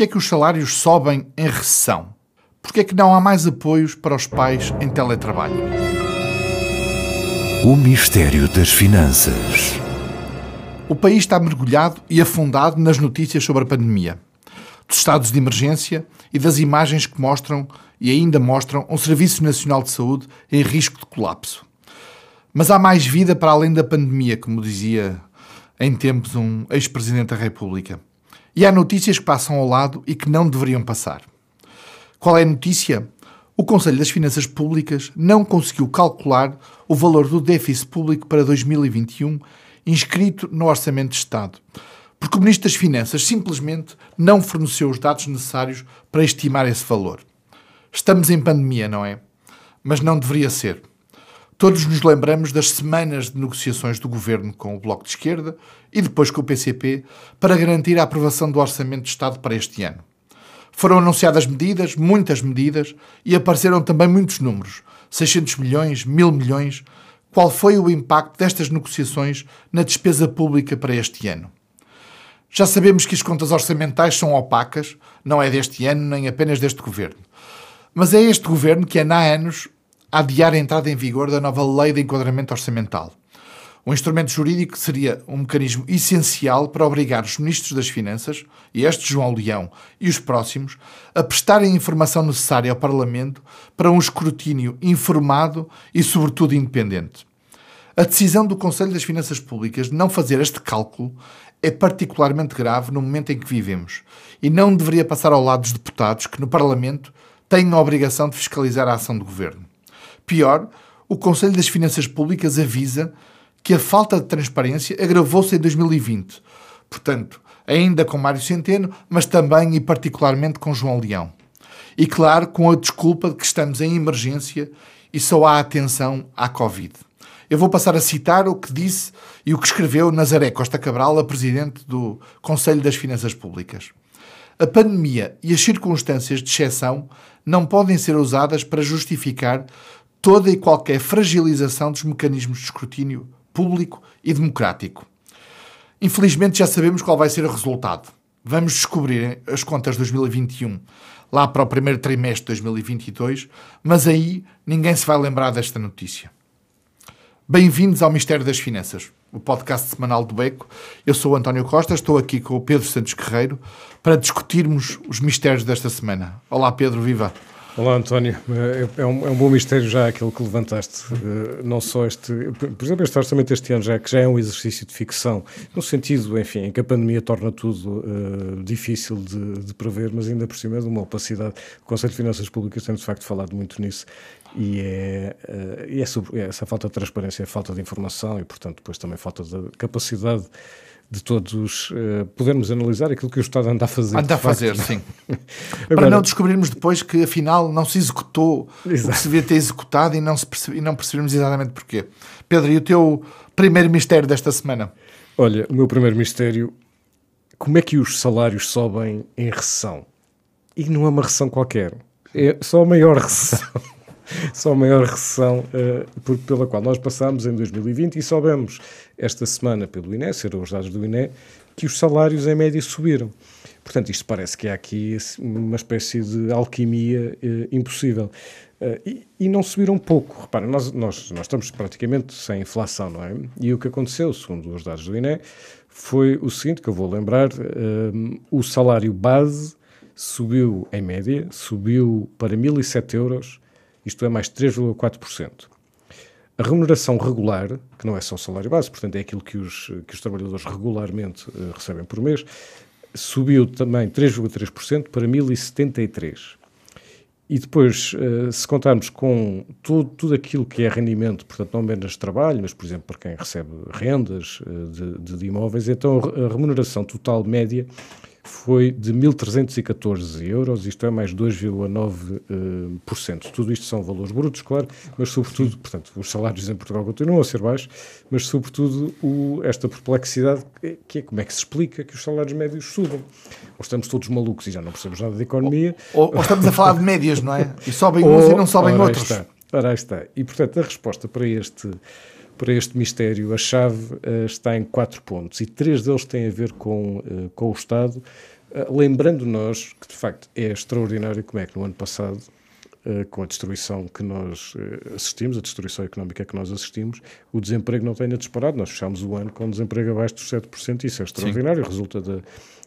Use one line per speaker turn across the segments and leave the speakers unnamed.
Porquê é que os salários sobem em recessão? Porquê é que não há mais apoios para os pais em teletrabalho?
O mistério das finanças.
O país está mergulhado e afundado nas notícias sobre a pandemia, dos estados de emergência e das imagens que mostram e ainda mostram um Serviço Nacional de Saúde em risco de colapso. Mas há mais vida para além da pandemia, como dizia em tempos um ex-presidente da República. E há notícias que passam ao lado e que não deveriam passar. Qual é a notícia? O Conselho das Finanças Públicas não conseguiu calcular o valor do déficit público para 2021 inscrito no Orçamento de Estado, porque o Ministro das Finanças simplesmente não forneceu os dados necessários para estimar esse valor. Estamos em pandemia, não é? Mas não deveria ser. Todos nos lembramos das semanas de negociações do governo com o Bloco de Esquerda e depois com o PCP para garantir a aprovação do Orçamento de Estado para este ano. Foram anunciadas medidas, muitas medidas, e apareceram também muitos números: 600 milhões, mil milhões. Qual foi o impacto destas negociações na despesa pública para este ano? Já sabemos que as contas orçamentais são opacas, não é deste ano nem apenas deste governo. Mas é este governo que, há anos, adiar a entrada em vigor da nova Lei de Enquadramento Orçamental. Um instrumento jurídico seria um mecanismo essencial para obrigar os ministros das Finanças, e este João Leão e os próximos, a prestarem a informação necessária ao Parlamento para um escrutínio informado e, sobretudo, independente. A decisão do Conselho das Finanças Públicas de não fazer este cálculo é particularmente grave no momento em que vivemos e não deveria passar ao lado dos deputados que, no Parlamento, têm a obrigação de fiscalizar a ação do governo. Pior, o Conselho das Finanças Públicas avisa que a falta de transparência agravou-se em 2020. Portanto, ainda com Mário Centeno, mas também e particularmente com João Leão. E claro, com a desculpa de que estamos em emergência e só há atenção à Covid. Eu vou passar a citar o que disse e o que escreveu Nazaré Costa Cabral, a presidente do Conselho das Finanças Públicas. A pandemia e as circunstâncias de exceção não podem ser usadas para justificar toda e qualquer fragilização dos mecanismos de escrutínio público e democrático. Infelizmente já sabemos qual vai ser o resultado. Vamos descobrir as contas de 2021 lá para o primeiro trimestre de 2022, mas aí ninguém se vai lembrar desta notícia. Bem-vindos ao Mistério das Finanças, o podcast semanal do Beco. Eu sou António Costa, estou aqui com o Pedro Santos Guerreiro para discutirmos os mistérios desta semana. Olá Pedro, viva!
Olá, António. É, é, um, é um bom mistério já aquilo que levantaste. Uh, não só este. Por exemplo, este orçamento este ano já, que já é um exercício de ficção, no sentido, enfim, em que a pandemia torna tudo uh, difícil de, de, prever, mas ainda por cima é de uma opacidade. O Conselho de Finanças Públicas tem, de facto, falado muito nisso. E, é, uh, e é sobre, essa falta de transparência, é falta de informação e, portanto, depois também falta de capacidade de todos uh, podermos analisar aquilo que o Estado anda a fazer.
Anda a fazer, sim. Agora, Para não descobrirmos depois que afinal não se executou exato. o que se devia ter executado e não, se percebe, e não percebemos exatamente porquê. Pedro, e o teu primeiro mistério desta semana?
Olha, o meu primeiro mistério, como é que os salários sobem em recessão? E não é uma recessão qualquer, é só a maior recessão. só a maior recessão uh, por, pela qual nós passámos em 2020 e soubemos esta semana pelo INE, serão os dados do INE, que os salários em média subiram. Portanto, isto parece que há aqui uma espécie de alquimia uh, impossível. Uh, e, e, não subiram pouco. Repara, nós, nós, nós estamos praticamente sem inflação, não é? E o que aconteceu, segundo os dados do INE, foi o seguinte, que eu vou lembrar, uh, o salário base subiu, em média, subiu para 1.007 euros isto é mais 3,4%. A remuneração regular, que não é só o salário base, portanto é aquilo que os, que os trabalhadores regularmente uh, recebem por mês, subiu também 3,3% para 1.073. E depois, uh, se contarmos com tudo, tudo aquilo que é rendimento, portanto, não apenas trabalho, mas, por exemplo, para quem recebe rendas uh, de, de, imóveis, então a remuneração total média foi de 1.314 euros, isto é mais 2,9%. Uh, Tudo isto são valores brutos, claro, mas sobretudo, portanto, os salários em Portugal continuam a ser baixos, mas sobretudo o, esta perplexidade que é como é que se explica que os salários médios subam. Ou estamos todos malucos e já não percebemos nada de economia.
Ou, ou estamos a falar de médias, não é? E sobem uns e não sobem outros.
Está, ora, está. E, portanto, a resposta para este para este mistério, a chave uh, está em quatro pontos e três deles têm a ver com, uh, com o Estado, Uh, lembrando nós que, de facto, é extraordinário como é que no ano passado, com a destruição que nós assistimos, a destruição económica que nós assistimos, o desemprego não tenha disparado. Nós fechámos o ano com um desemprego abaixo dos 7%, isso é extraordinário, Sim. resulta de,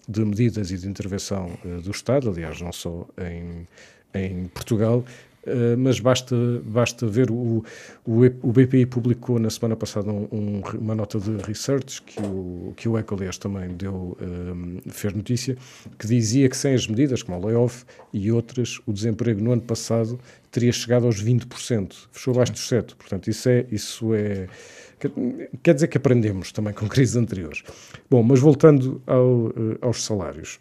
de, medidas e de intervenção do Estado, aliás, não só em, em Portugal, Uh, mas basta, basta ver o, o, o, BPI publicou na semana passada um, um, uma nota de research que o, que o ECO, aliás, também deu, um, eh, fez notícia, que dizia que sem as medidas, como o layoff e outras, o desemprego no ano passado teria chegado aos 20%, fechou abaixo dos 7%. Portanto, isso é, isso é quer dizer que aprendemos também com crises anteriores. Bom, mas voltando ao, eh, aos salários.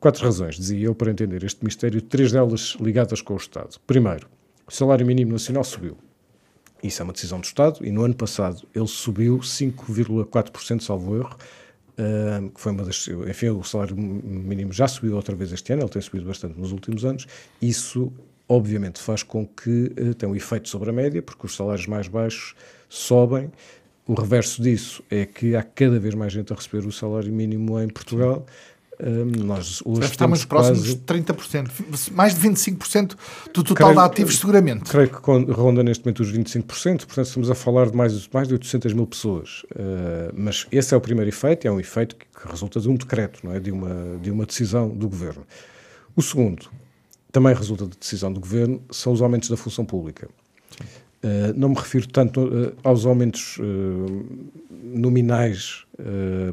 Quatro razões, dizia eu, para entender este mistério, três delas ligadas com o Estado. Primeiro, o salário mínimo nacional subiu. Isso é uma decisão do Estado e no ano passado ele subiu 5,4%, salvo erro, uh, que foi uma das. Enfim, o salário mínimo já subiu outra vez este ano, ele tem subido bastante nos últimos anos. Isso, obviamente, faz com que uh, tenha um efeito sobre a média, porque os salários mais baixos sobem. O reverso disso é que há cada vez mais gente a receber o salário mínimo em Portugal. Sim
um, nós hoje estamos próximos quase... de 30%, mais de 25% do total creio, de ativos, seguramente.
Creio que ronda neste momento os 25%, portanto estamos a falar de mais, mais de 800 mil pessoas. Uh, mas esse é o primeiro efeito, é um efeito que, que resulta de um decreto, não é? de, uma, de uma decisão do governo. O segundo, também resulta de decisão do governo, são os aumentos da função pública. Uh, não me refiro tanto uh, aos aumentos uh, nominais,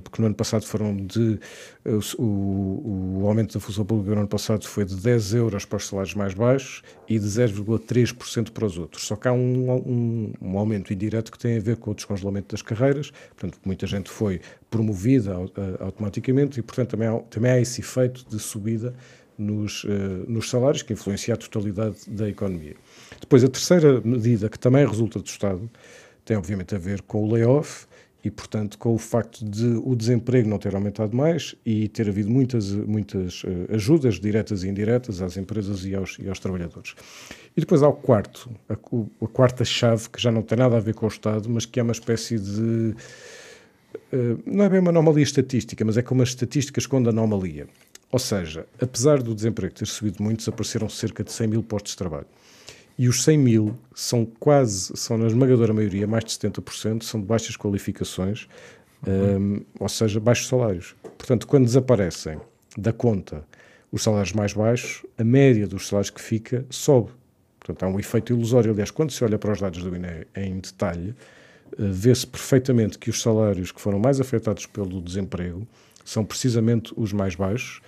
porque no ano passado foram de. O, o, aumento da função pública no ano passado foi de 10 euros para os salários mais baixos e de 0,3% para os outros. Só que há um, um, um, aumento indireto que tem a ver com o descongelamento das carreiras, portanto, muita gente foi promovida automaticamente e, portanto, também há, também há esse efeito de subida nos, nos salários que influencia a totalidade da economia. Depois, a terceira medida, que também resulta do Estado, tem obviamente a ver com o layoff e, portanto, com o facto de o desemprego não ter aumentado mais e ter havido muitas, muitas uh, ajudas diretas e indiretas às empresas e aos, e aos trabalhadores. E depois há o quarto, a, a, quarta chave, que já não tem nada a ver com o Estado, mas que é uma espécie de. Uh, não é bem uma anomalia estatística, mas é como as estatísticas esconde anomalia. Ou seja, apesar do desemprego ter subido muito, desapareceram cerca de 100 mil postos de trabalho. E os 100 mil são quase, são na esmagadora maioria, mais de 70%, são de baixas qualificações, uhum. um, ou seja, baixos salários. Portanto, quando desaparecem da conta os salários mais baixos, a média dos salários que fica sobe. Portanto, há um efeito ilusório. Aliás, quando se olha para os dados do INE em detalhe, uh, vê-se perfeitamente que os salários que foram mais afetados pelo desemprego são precisamente os mais baixos,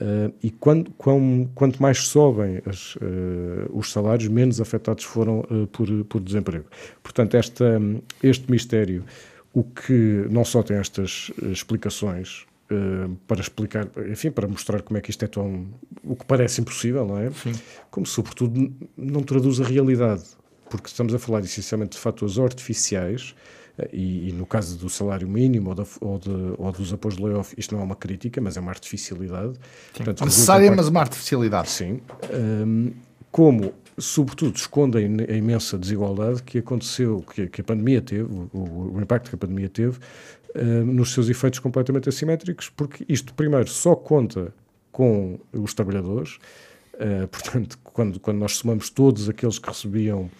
Uh, e quando, quando, quanto mais sobem as, uh, os salários, menos afetados foram uh, por, por desemprego. Portanto, esta, este mistério, o que não só tem estas explicações para explicar, enfim, para mostrar como é que isto é tão. o que parece impossível, não é? Sim. Como, sobretudo, não traduz a realidade, porque estamos a falar essencialmente de fatores artificiais e, e, no caso do salário mínimo ou, da, ou, de, ou, dos apoios de layoff, isto não é uma crítica, mas é uma artificialidade.
Portanto, necessária, parte, mas uma artificialidade.
Sim. Um, como, sobretudo, escondem a imensa desigualdade que aconteceu, que, que a pandemia teve, o, o, impacto que a pandemia teve, um, nos seus efeitos completamente assimétricos, porque isto, primeiro, só conta com os trabalhadores. Uh, portanto, quando, quando nós somamos todos aqueles que recebiam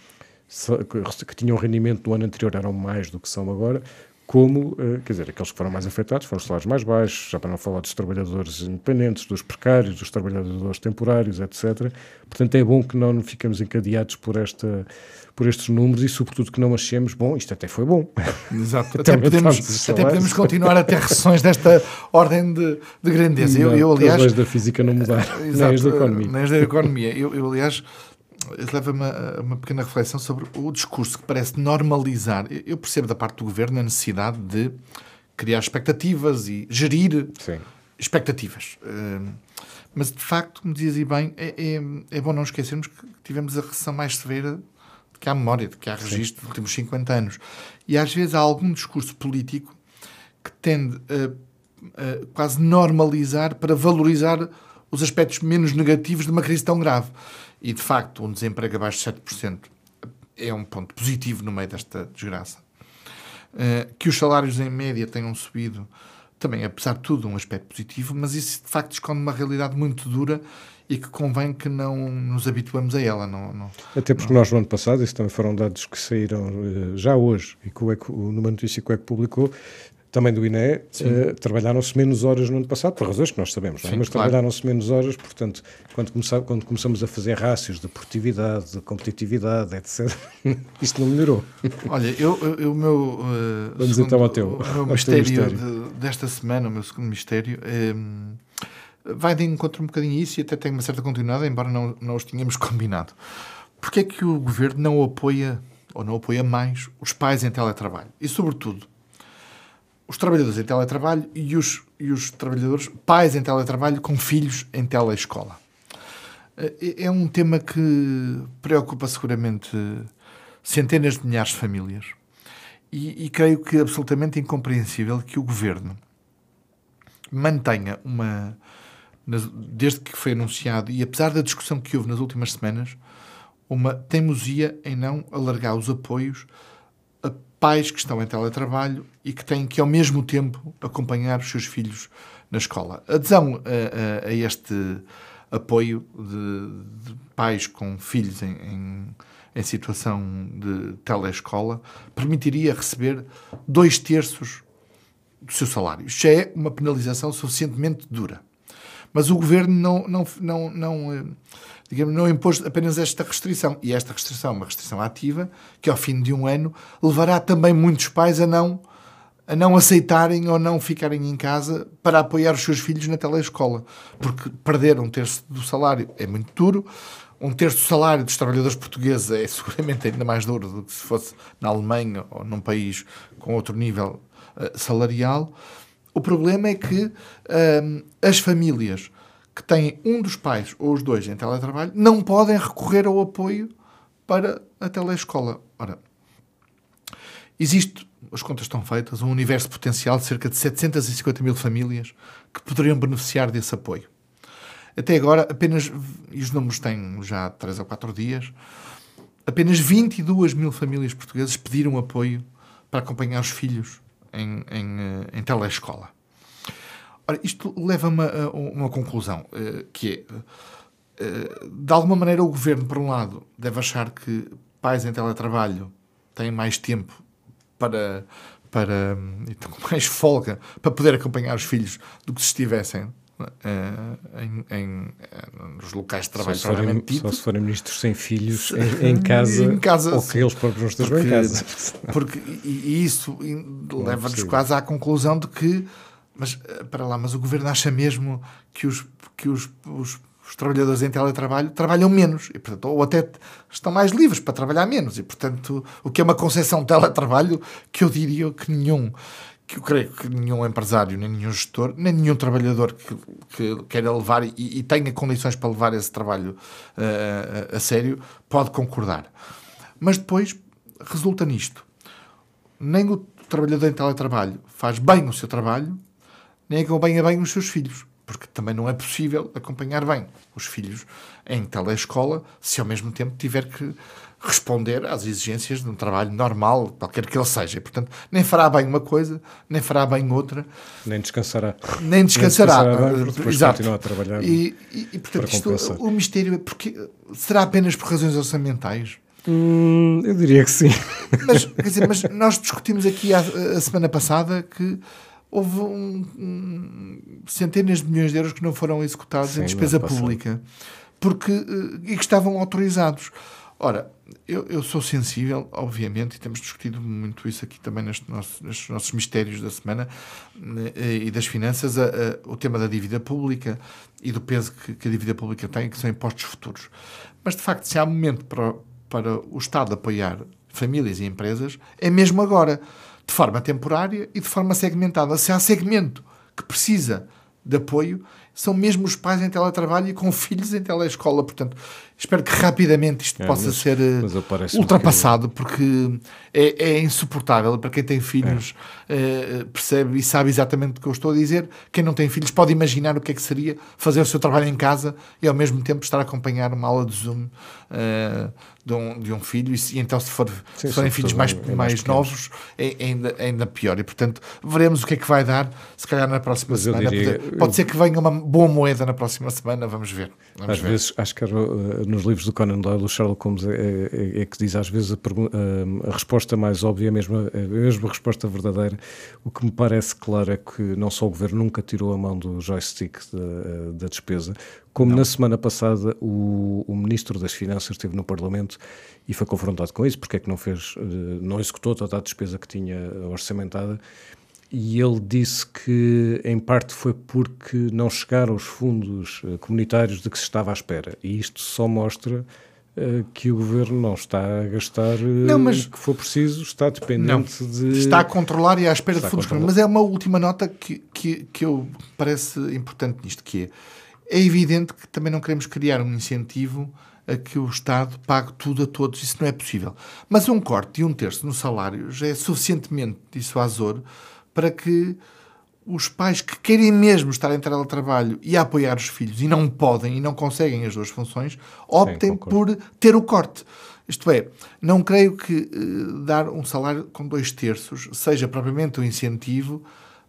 que tinham rendimento no ano anterior eram mais do que são agora, como, eh, quer dizer, aqueles que foram mais afetados foram os salários mais baixos, já para não falar dos trabalhadores independentes, dos precários, dos trabalhadores temporários, etc. Portanto, é bom que não ficamos encadeados por, esta, por estes números e, sobretudo, que não achemos, bom, isto até foi bom.
Exato, até, podemos, até podemos continuar a ter recessões desta ordem de, de grandeza.
Não, eu, eu, aliás, as leis da física não mudaram,
exato, nem as da economia. Nem as da economia. Eu, eu aliás, leva-me a uma pequena reflexão sobre o discurso que parece normalizar. Eu percebo da parte do governo a necessidade de criar expectativas e gerir Sim. expectativas. Hum, mas, de facto, como dizia bem, é, é, é, bom não esquecermos que tivemos a recessão mais severa de que há memória, de que há registro dos últimos 50 anos. E, às vezes, há algum discurso político que tende a, a quase normalizar para valorizar os aspectos menos negativos de uma crise tão grave. E, de facto, um desemprego abaixo de 7% é um ponto positivo no meio desta desgraça. Uh, que os salários, em média, tenham subido também, apesar de tudo, um aspecto positivo, mas isso de facto esconde uma realidade muito dura e que convém que não nos habituemos a ela. Não, não
Até porque não. nós, no ano passado, isso também foram dados que saíram uh, já hoje, e que o ECO, numa notícia que o ECO publicou, também do INE, uh, trabalharam-se menos horas no ano passado, por razões que nós sabemos, é? Sim, mas claro. trabalharam-se menos horas, portanto, quando, começar, quando começamos a fazer rácios de produtividade, de competitividade, etc., isto não melhorou.
Olha, eu, o meu. Uh,
Vamos segundo, então ao teu,
o meu mistério, mistério. De, desta semana, o meu segundo mistério. Um, vai de encontro um bocadinho isso e até tem uma certa continuidade, embora não, não os tínhamos combinado. Porquê é que o governo não apoia, ou não apoia mais, os pais em teletrabalho? E, sobretudo, os trabalhadores em teletrabalho e os, e os trabalhadores, pais em teletrabalho com filhos em teleescola. É, é um tema que preocupa seguramente centenas de milhares de famílias e, e creio que é absolutamente incompreensível que o governo mantenha uma, desde que foi anunciado, e apesar da discussão que houve nas últimas semanas, uma teimosia em não alargar os apoios pais que estão em teletrabalho e que têm que, ao mesmo tempo, acompanhar os seus filhos na escola. Adesão a, a, a este apoio de, de, pais com filhos em, em, em situação de teleescola permitiria receber dois terços do seu salário. Isto já é uma penalização suficientemente dura. Mas o governo não, não, não, não, eh, digamos, não impôs apenas esta restrição. E esta restrição é uma restrição ativa que, ao fim de um ano, levará também muitos pais a não, a não aceitarem ou não ficarem em casa para apoiar os seus filhos na telescola. Porque perder um terço do salário é muito duro. Um terço do salário dos trabalhadores portugueses é seguramente ainda mais duro do que se fosse na Alemanha ou num país com outro nível uh, salarial. O problema é que hum, as famílias que têm um dos pais ou os dois em teletrabalho não podem recorrer ao apoio para a teleescola. Ora, existe, as contas estão feitas, um universo potencial de cerca de 750 mil famílias que poderiam beneficiar desse apoio. Até agora, apenas, e os números têm já 3 ou 4 dias, apenas 22 mil famílias portuguesas pediram apoio para acompanhar os filhos em, em, eh, em. Ora, isto leva-me a uma conclusão, eh, que é, eh, de alguma maneira, o governo, por um lado, deve achar que pais em teletrabalho têm mais tempo para, para então, mais folga para poder acompanhar os filhos do que se estivessem Uh, em, em, nos locais de trabalho
só se forem, Só se forem ministros sem filhos em, em, casa, em casa, ou que eles próprios não estejam em casa.
Porque, e, e isso leva-nos quase à conclusão de que, mas eh, para lá, mas o governo acha mesmo que os, que os, os, os trabalhadores em teletrabalho trabalham menos, e, portanto, ou até estão mais livres para trabalhar menos, e portanto, o que é uma concessão de teletrabalho que eu diria que nenhum que eu creio que nenhum empresário, nem nenhum gestor, nem nenhum trabalhador que, que queira levar e, e, tenha condições para levar esse trabalho uh, a, a sério pode concordar. Mas depois resulta nisto. Nem o trabalhador em teletrabalho faz bem o seu trabalho, nem acompanha bem os seus filhos, porque também não é possível acompanhar bem os filhos em telescola se ao mesmo tempo tiver que responder às exigências de um trabalho normal, qualquer que ele seja. E, portanto, nem fará bem uma coisa, nem fará bem outra.
Nem descansará.
Nem descansará. Nem descansará
bem, depois Exato. continua a trabalhar.
E, e, e portanto, isto, o mistério é porque será apenas por razões orçamentais?
Hum, eu diria que sim.
Mas, dizer, mas nós discutimos aqui a, a semana passada que houve um, um, centenas de milhões de euros que não foram executados sim, em despesa pública porque, eh, e que estavam autorizados. Ora, eu, eu, sou sensível, obviamente, e temos discutido muito isso aqui também nestes nossos, nestes nossos mistérios da semana né, e das finanças, a, a, o tema da dívida pública e do peso que, que, a dívida pública tem, que são impostos futuros. Mas, de facto, se há momento para, para o Estado apoiar famílias e empresas, é mesmo agora, de forma temporária e de forma segmentada. Se há segmento que precisa de apoio, são mesmo os pais em teletrabalho e com filhos em telescola. Portanto, espero que rapidamente isto
É,
possa
mas-
ser eh,
mas eu parece-me
ultrapassado, porque é, é insuportável para quem tem filhos, eh, percebe e sabe exatamente o que eu estou a dizer. Quem não tem filhos pode imaginar o que é que seria fazer o seu trabalho em casa e ao mesmo tempo estar a acompanhar uma aula de Zoom eh, de, um, de um filho. E, então, se, for,
Sim,
se forem filhos mais,
é mais
mais
pequenos.
novos, é, é ainda, é ainda pior. E portanto, veremos o que é que vai dar, se calhar na próxima
Mas eu
semana.
diria-
Pode- Pode ser que venha uma boa moeda na próxima semana, vamos ver. Vamos
Às
ver.
vezes, acho que era, uh, nos livros do Conan Doyle, o Sherlock Holmes é, é- é que diz às vezes a, uh, a resposta mais óbvia, a mesma, a mesma resposta verdadeira. O que me parece claro é que não só o governo nunca tirou a mão do joystick da, da despesa, como na semana passada o, o ministro das Finanças esteve no Parlamento e foi confrontado com isso, porque é que não fez, uh, não executou toda a despesa que tinha orçamentada. E ele disse que, em parte, foi porque não chegaram os fundos eh, comunitários de que se estava à espera. E isto só mostra eh, que o governo não está a gastar eh,
Não, mas-
o que for preciso, está dependente de.
Está a controlar e à espera
Está
de fundos
controlar.
Mas é uma última nota que, que, que eu parece importante nisto, que é, é evidente que também não queremos criar um incentivo a que o Estado pague tudo a todos. Isso não é possível. Mas um corte de um terço no salário já é suficientemente dissuasor para que os pais que querem mesmo estar em teletrabalho e a apoiar os filhos e não podem e não conseguem as duas funções, optem
concordo.
por ter o corte. Isto é, não creio que eh, dar um salário com dois terços seja propriamente um incentivo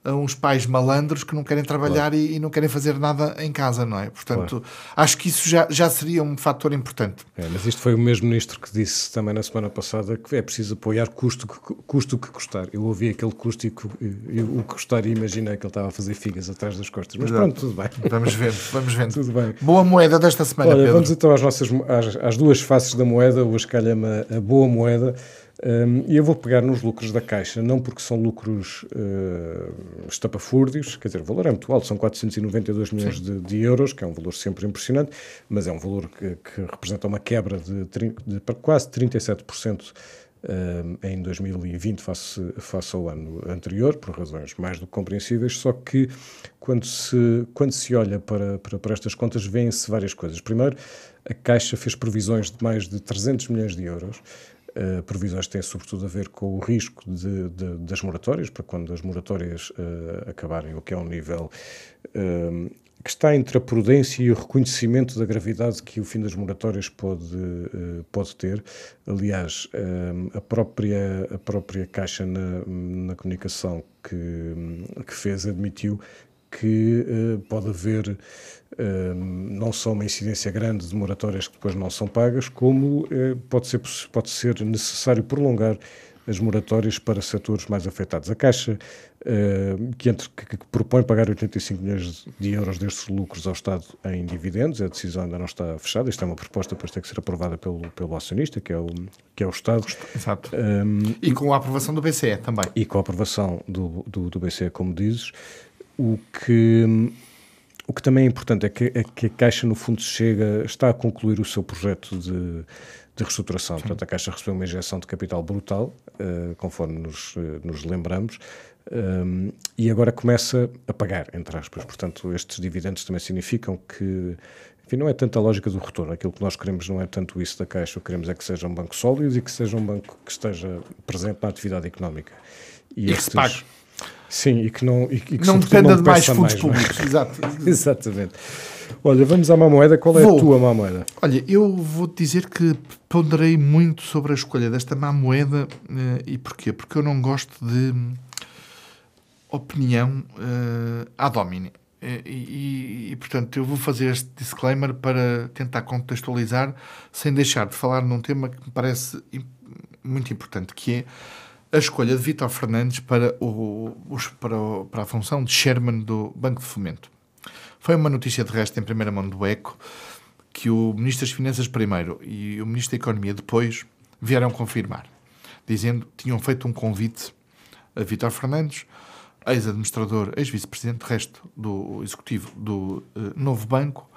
uns pais malandros que não querem trabalhar e, e não querem fazer nada em casa, não é? Portanto, acho que isso já, já seria um fator importante.
É, mas isto foi o mesmo ministro que disse também na semana passada que é preciso apoiar custo que, custo que custar. Eu ouvi aquele custo e, e- e o que custar e imaginei que ele estava a fazer figas atrás das costas. Mas
Exato.
pronto, tudo bem.
Vamos ver, vamos ver.
Tudo bem.
Boa moeda desta semana,
Olha,
Pedro.
vamos então às nossas às, às duas faces da moeda, hoje calha-me a boa moeda. Hum, e eu vou pegar nos lucros da Caixa, não porque são lucros uh, estapafúrdios, quer dizer, o valor é muito alto, são 492 milhões de, de euros, que é um valor sempre impressionante, mas é um valor que, que representa uma quebra de, de quase 37% hum, em 2020 face, face ao ano anterior, por razões mais do que compreensíveis, só que quando se, quando se olha para, para, para estas contas, vêem-se várias coisas. Primeiro, a Caixa fez previsões de mais de 300 milhões de euros, Uh, previsões que têm sobretudo a ver com o risco de, de- das moratórias, para quando as moratórias uh, acabarem, o que é um nível um, que está entre a prudência e o reconhecimento da gravidade que o fim das moratórias pode, uh, pode ter. Aliás, um, a, própria, a própria Caixa na, na comunicação que, que fez admitiu que eh, pode haver eh, não só uma incidência grande de moratórias que depois não são pagas, como eh, pode, ser, pode ser necessário prolongar as moratórias para setores mais afetados. A Caixa, que, entre- que- que propõe pagar 85 milhões de euros destes lucros ao Estado em dividendos, a decisão ainda não está fechada, isto é uma proposta, depois tem que ser aprovada pelo, pelo acionista, que é o, que é o Estado.
Exato.
Um,
E com a aprovação do BCE também.
e com a aprovação do, do, do BCE, como dizes, o que, o que também é importante é que, é que a Caixa, no fundo, chega, está a concluir o seu projeto de, de reestruturação. Portanto, a Caixa recebeu uma injeção de capital brutal, eh, conforme nos, eh, nos lembramos, um, e agora começa a pagar, entre aspas. Portanto, estes dividendos também significam que enfim, não é tanto a lógica do retorno. Aquilo que nós queremos não é tanto isso da Caixa. O que queremos é que seja um banco sólido e que seja um banco que esteja presente na atividade económica.
E que se
estes-
pague.
Sim, e que não, e, que-
Não dependa de mais fundos
não é?
públicos. Exato.
Exatamente. Olha, vamos à má moeda. Qual é
Vou.
a tua má moeda?
Olha, eu vou-te dizer que ponderei muito sobre a escolha desta má moeda eh, e porquê? Porque eu não gosto de hum, opinião eh, ad hominem. Eh, E, e- e, portanto, eu vou fazer este disclaimer para tentar contextualizar, sem deixar de falar num tema que me parece muito importante, que é a escolha de Vítor Fernandes para, o, para, o- para a função de chairman do Banco de Fomento. Foi uma notícia de resto em primeira mão do ECO que o Ministro das Finanças primeiro e o Ministro da Economia depois vieram confirmar, dizendo que tinham feito um convite a Vítor Fernandes, ex-administrador, ex-vice-presidente, de resto, do executivo do eh, novo banco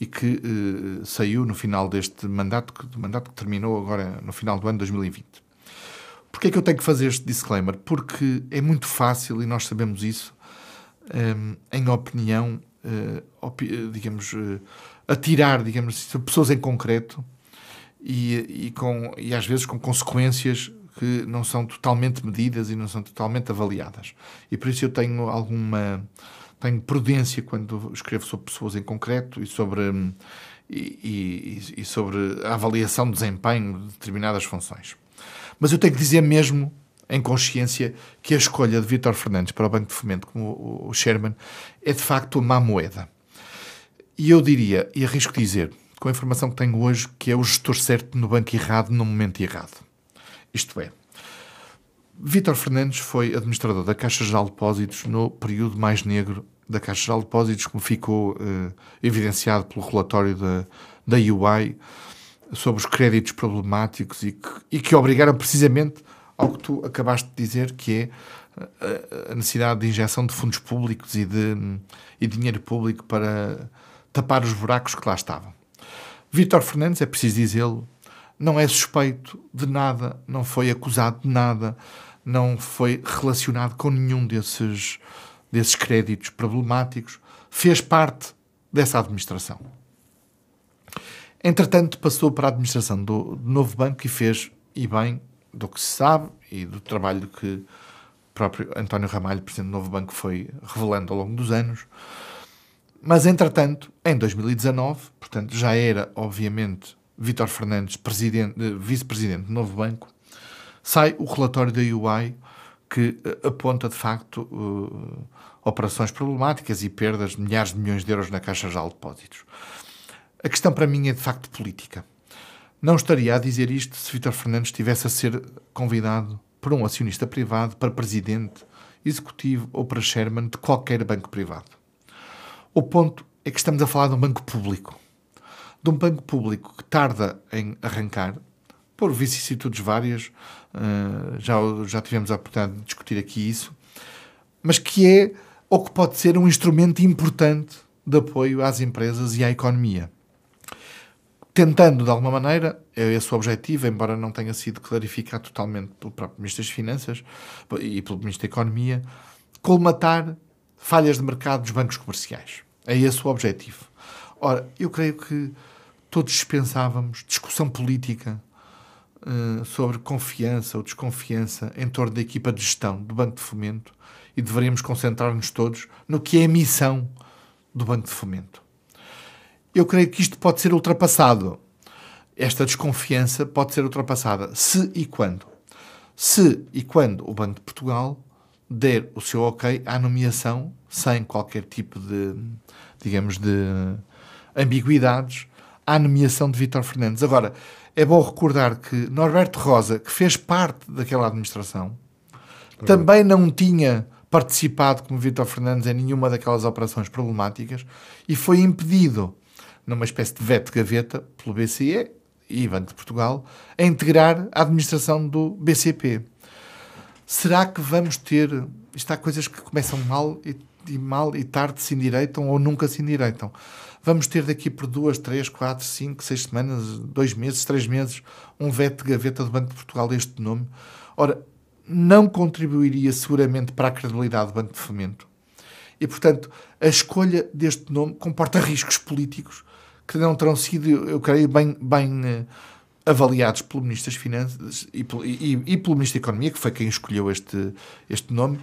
e que eh, saiu no final deste mandato, que, do mandato que terminou agora no final do ano 2020. Porquê é que eu tenho que fazer este disclaimer? Porque é muito fácil, e nós sabemos isso, hum, em opinião, digamos, atirar, digamos, assim, pessoas em concreto e, e, com, e às vezes com consequências que não são totalmente medidas e não são totalmente avaliadas. E por isso eu tenho alguma tenho prudência quando escrevo sobre pessoas em concreto e sobre e, e, e sobre a avaliação de desempenho de determinadas funções. Mas eu tenho que dizer mesmo em consciência que a escolha de Vítor Fernandes para o Banco de Fomento como o Sherman é de facto uma má moeda. E eu diria, e arrisco dizer, com a informação que tenho hoje, que é o gestor certo no banco errado no momento errado. Isto é, Vítor Fernandes foi administrador da Caixa Geral de Depósitos no período mais negro da Caixa Geral de Depósitos, como ficou eh, evidenciado pelo relatório da, da UI sobre os créditos problemáticos e que, e que obrigaram precisamente ao que tu acabaste de dizer, que é eh, a necessidade de injeção de fundos públicos e de e dinheiro público para tapar os buracos que lá estavam. Vítor Fernandes, é preciso dizê-lo, não é suspeito de nada, não foi acusado de nada, não foi relacionado com nenhum desses, desses créditos problemáticos, fez parte dessa administração. Entretanto, passou para a administração do, do novo banco e fez, e bem, do que se sabe e do trabalho que o próprio António Ramalho, presidente do novo banco, foi revelando ao longo dos anos. Mas, entretanto, em 2019, portanto, já era, obviamente, Vítor Fernandes, eh, vice-presidente do Novo Banco, sai o relatório da UI que eh, aponta, de facto, uh, operações problemáticas e perdas de milhares de milhões de euros na Caixa Geral de Depósitos. A questão para mim é, de facto, política. Não estaria a dizer isto se Vítor Fernandes estivesse a ser convidado por um acionista privado para presidente, executivo ou para chairman de qualquer banco privado. O ponto é que estamos a falar de um banco público de um banco público que tarda em arrancar, por vicissitudes várias, uh, já, já tivemos a oportunidade de discutir aqui isso, mas que é ou que pode ser um instrumento importante de apoio às empresas e à economia. Tentando, de alguma maneira, é esse o objetivo, embora não tenha sido clarificado totalmente pelo próprio Ministro das Finanças e pelo Ministro da Economia, colmatar falhas de mercado dos bancos comerciais. É esse o objetivo. Ora, eu creio que todos dispensávamos discussão política uh, sobre confiança ou desconfiança em torno da equipa de gestão do Banco de Fomento e deveríamos concentrar-nos todos no que é a missão do Banco de Fomento. Eu creio que isto pode ser ultrapassado. Esta desconfiança pode ser ultrapassada se e quando. Se e quando o Banco de Portugal der o seu ok à nomeação sem qualquer tipo de, digamos, de ambiguidades à nomeação de Vítor Fernandes. Agora, é bom recordar que Norberto Rosa, que fez parte daquela administração, também não tinha participado como Vítor Fernandes em nenhuma daquelas operações problemáticas e foi impedido, numa espécie de veto de gaveta, pelo BCE e Banco de Portugal, a integrar a administração do BCP. Será que vamos ter. Isto há coisas que começam mal e, e mal e tarde se endireitam ou nunca se endireitam vamos ter daqui por duas, três, quatro, cinco, seis semanas, dois meses, três meses, um veto de gaveta do Banco de Portugal deste nome. Ora, não contribuiria seguramente para a credibilidade do Banco de Fomento. E, portanto, a escolha deste nome comporta riscos políticos que não terão sido, eu creio, bem, bem uh, avaliados pelo Ministro das Finanças e, e, e, pelo Ministro da Economia, que foi quem escolheu este, este nome,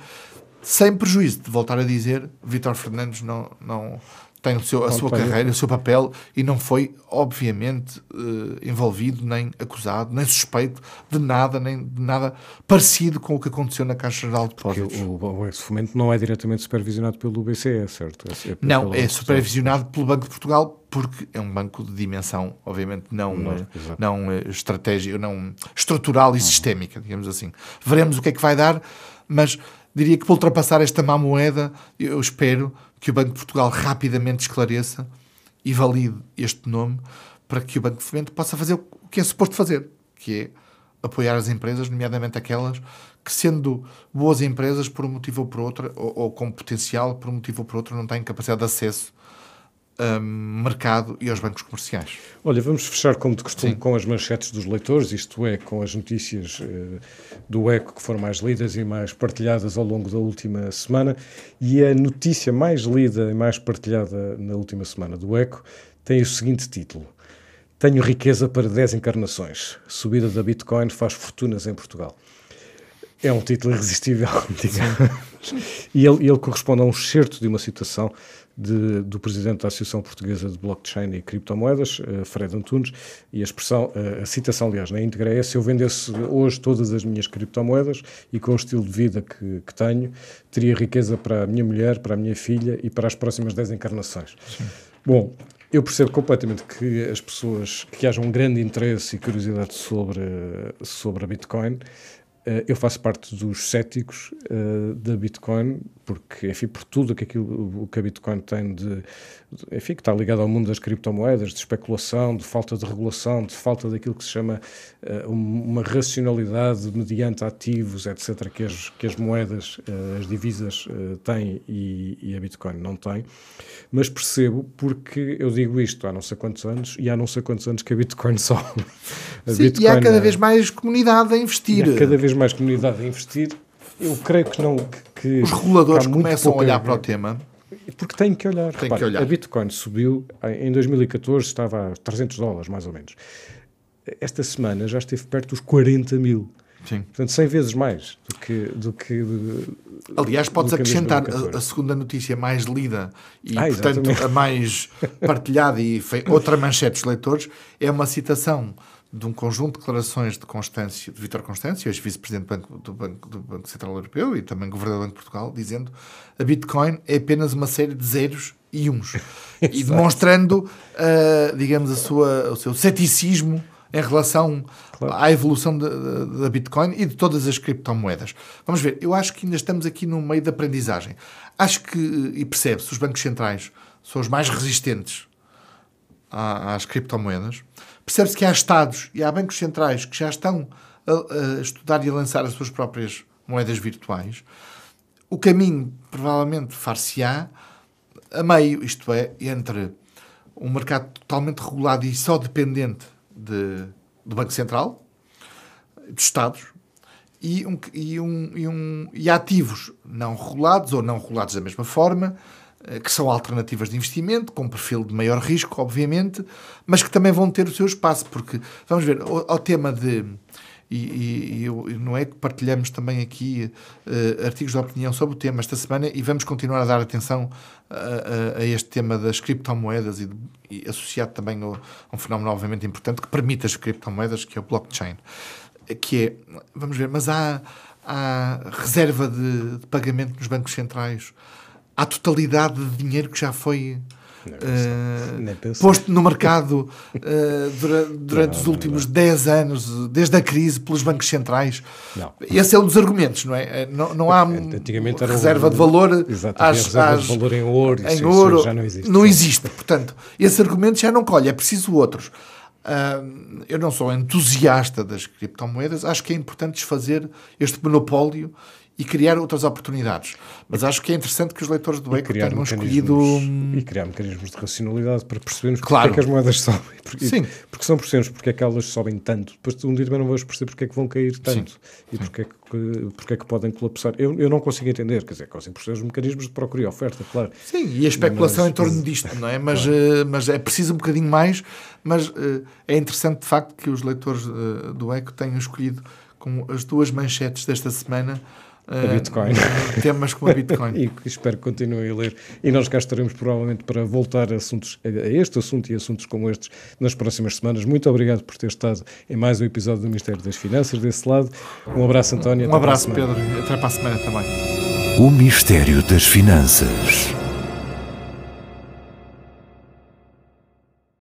sem prejuízo de voltar a dizer, Vítor Fernandes não, não, tem o seu, a sua carreira, o seu papel e não foi, obviamente, uh, envolvido, nem acusado, nem suspeito de nada, nem de nada parecido com o que aconteceu na Caixa Geral de Depósitos.
Porque o, o fomento não é diretamente supervisionado pelo BCE, certo?
É, é não, é supervisionado pelo Banco de Portugal porque é um banco de dimensão, obviamente, não, não, uh, não uh, estratégica, não estrutural e uhum. sistémica, digamos assim. Veremos o que é que vai dar, mas diria que para ultrapassar esta má moeda, eu espero que o Banco de Portugal rapidamente esclareça e valide este nome para que o Banco de Fomento possa fazer o que é suposto fazer, que é apoiar as empresas, nomeadamente aquelas que, sendo boas empresas por um motivo ou por outro, ou, ou com potencial por um motivo ou por outro, não têm capacidade de acesso hum, mercado e aos bancos comerciais.
Olha, vamos fechar, como de costume, Sim. com as manchetes dos leitores, isto é, com as notícias uh, do ECO que foram mais lidas e mais partilhadas ao longo da última semana. E a notícia mais lida e mais partilhada na última semana do ECO tem o seguinte título: Tenho riqueza para 10 encarnações. Subida da Bitcoin faz fortunas em Portugal. É um título irresistível, digamos. e ele, ele corresponde a um excerto de uma citação de, do presidente da Associação Portuguesa de Blockchain e Criptomoedas, uh, Fred Antunes, e a expressão, uh, a citação, aliás, na íntegra é: se eu vendesse hoje todas as minhas criptomoedas e com o estilo de vida que, que tenho, teria riqueza para a minha mulher, para a minha filha e para as próximas 10 encarnações. Sim. Bom, eu percebo completamente que as pessoas, que haja um grande interesse e curiosidade sobre, sobre a Bitcoin, eh, eu faço parte dos céticos uh, da Bitcoin, porque, enfim, por tudo que aquilo, o que a Bitcoin tem de, enfim, que está ligado ao mundo das criptomoedas, de especulação, de falta de regulação, de falta daquilo que se chama uh, uma racionalidade mediante ativos, etc., que as, que as moedas, uh, as divisas têm e, e, a Bitcoin não tem. Mas percebo porque eu digo isto há não sei quantos anos e há não sei quantos anos que a Bitcoin sobe.
Sim, Bitcoin, e há cada vez mais comunidade a investir.
há cada vez mais comunidade a investir. Eu creio que não. Que,
Os reguladores começam a olhar para o tema.
Porque têm que olhar.
Tem que olhar.
A Bitcoin subiu, em 2014 estava a 300 dólares, mais ou menos. Esta semana já esteve perto dos 40 mil. Sim. Portanto, 100 vezes mais do que. Do que
Aliás, podes acrescentar a, a, segunda notícia mais lida e, ah, portanto, a mais partilhada e outra manchete dos leitores é uma citação de um conjunto de declarações de Constâncio, de Vítor Constâncio, ex-vice-presidente do Banco, do, Banco, do Banco Central Europeu e também governador do Banco de Portugal, dizendo a Bitcoin é apenas uma série de zeros e uns. e demonstrando, uh, digamos, a sua, o seu ceticismo em relação claro. à evolução da Bitcoin e de todas as criptomoedas. Vamos ver, eu acho que ainda estamos aqui no meio da aprendizagem. Acho que, e percebe-se, os bancos centrais são os mais resistentes às criptomoedas Percebe-se que há Estados e há bancos centrais que já estão a, a estudar e a lançar as suas próprias moedas virtuais. O caminho provavelmente far-se-á a meio, isto é, entre um mercado totalmente regulado e só dependente de, do Banco Central, dos Estados, e, um, e, um, e, um, e ativos não regulados ou não regulados da mesma forma, que são alternativas de investimento, com perfil de maior risco, obviamente, mas que também vão ter o seu espaço, porque, vamos ver, ao, tema de. E, e, e, não é que partilhamos também aqui uh, artigos de opinião sobre o tema esta semana e vamos continuar a dar atenção a, a, a este tema das criptomoedas e, e associado também a um fenómeno obviamente importante que permite as criptomoedas, que é o blockchain. Que é, vamos ver, mas há, há reserva de, de pagamento nos bancos centrais à totalidade de dinheiro que já foi uh, posto no mercado uh, durante, durante não, os últimos não, 10 anos, desde a crise, pelos bancos centrais. Não. Esse é um dos argumentos, não é? Não, não há Antigamente reserva um, de valor,
às, reserva às, de valor em ouro,
em ouro já não existe. Não existe, portanto, esse argumento já não colhe, é preciso outros. Uh, eu não sou entusiasta das criptomoedas, acho que é importante desfazer este monopólio e criar outras oportunidades. Mas acho que é interessante que os leitores do ECO tenham escolhido.
E criar mecanismos de racionalidade para percebermos claro. porque é que as moedas sobem. Porque, Sim. porque são percebemos porque é que elas sobem tanto. Depois um dia também não vamos perceber porque é que vão cair tanto Sim. e porque é, que, porque é que podem colapsar. Eu, eu não consigo entender, quer dizer, consigo perceber os mecanismos de procura e oferta, claro.
Sim, e a especulação mas, em torno disto, não é? Mas, claro. uh, mas é preciso um bocadinho mais. Mas uh, é interessante, de facto, que os leitores uh, do ECO tenham escolhido como as duas manchetes desta semana
a Bitcoin.
temas como a Bitcoin.
e espero que continuem a ler. E nós cá estaremos provavelmente para voltar a, assuntos, a este assunto e assuntos como estes nas próximas semanas. Muito obrigado por ter estado em mais um episódio do Ministério das Finanças desse lado. Um abraço, António.
Um abraço, Pedro. Até para a semana também.
O Mistério das Finanças.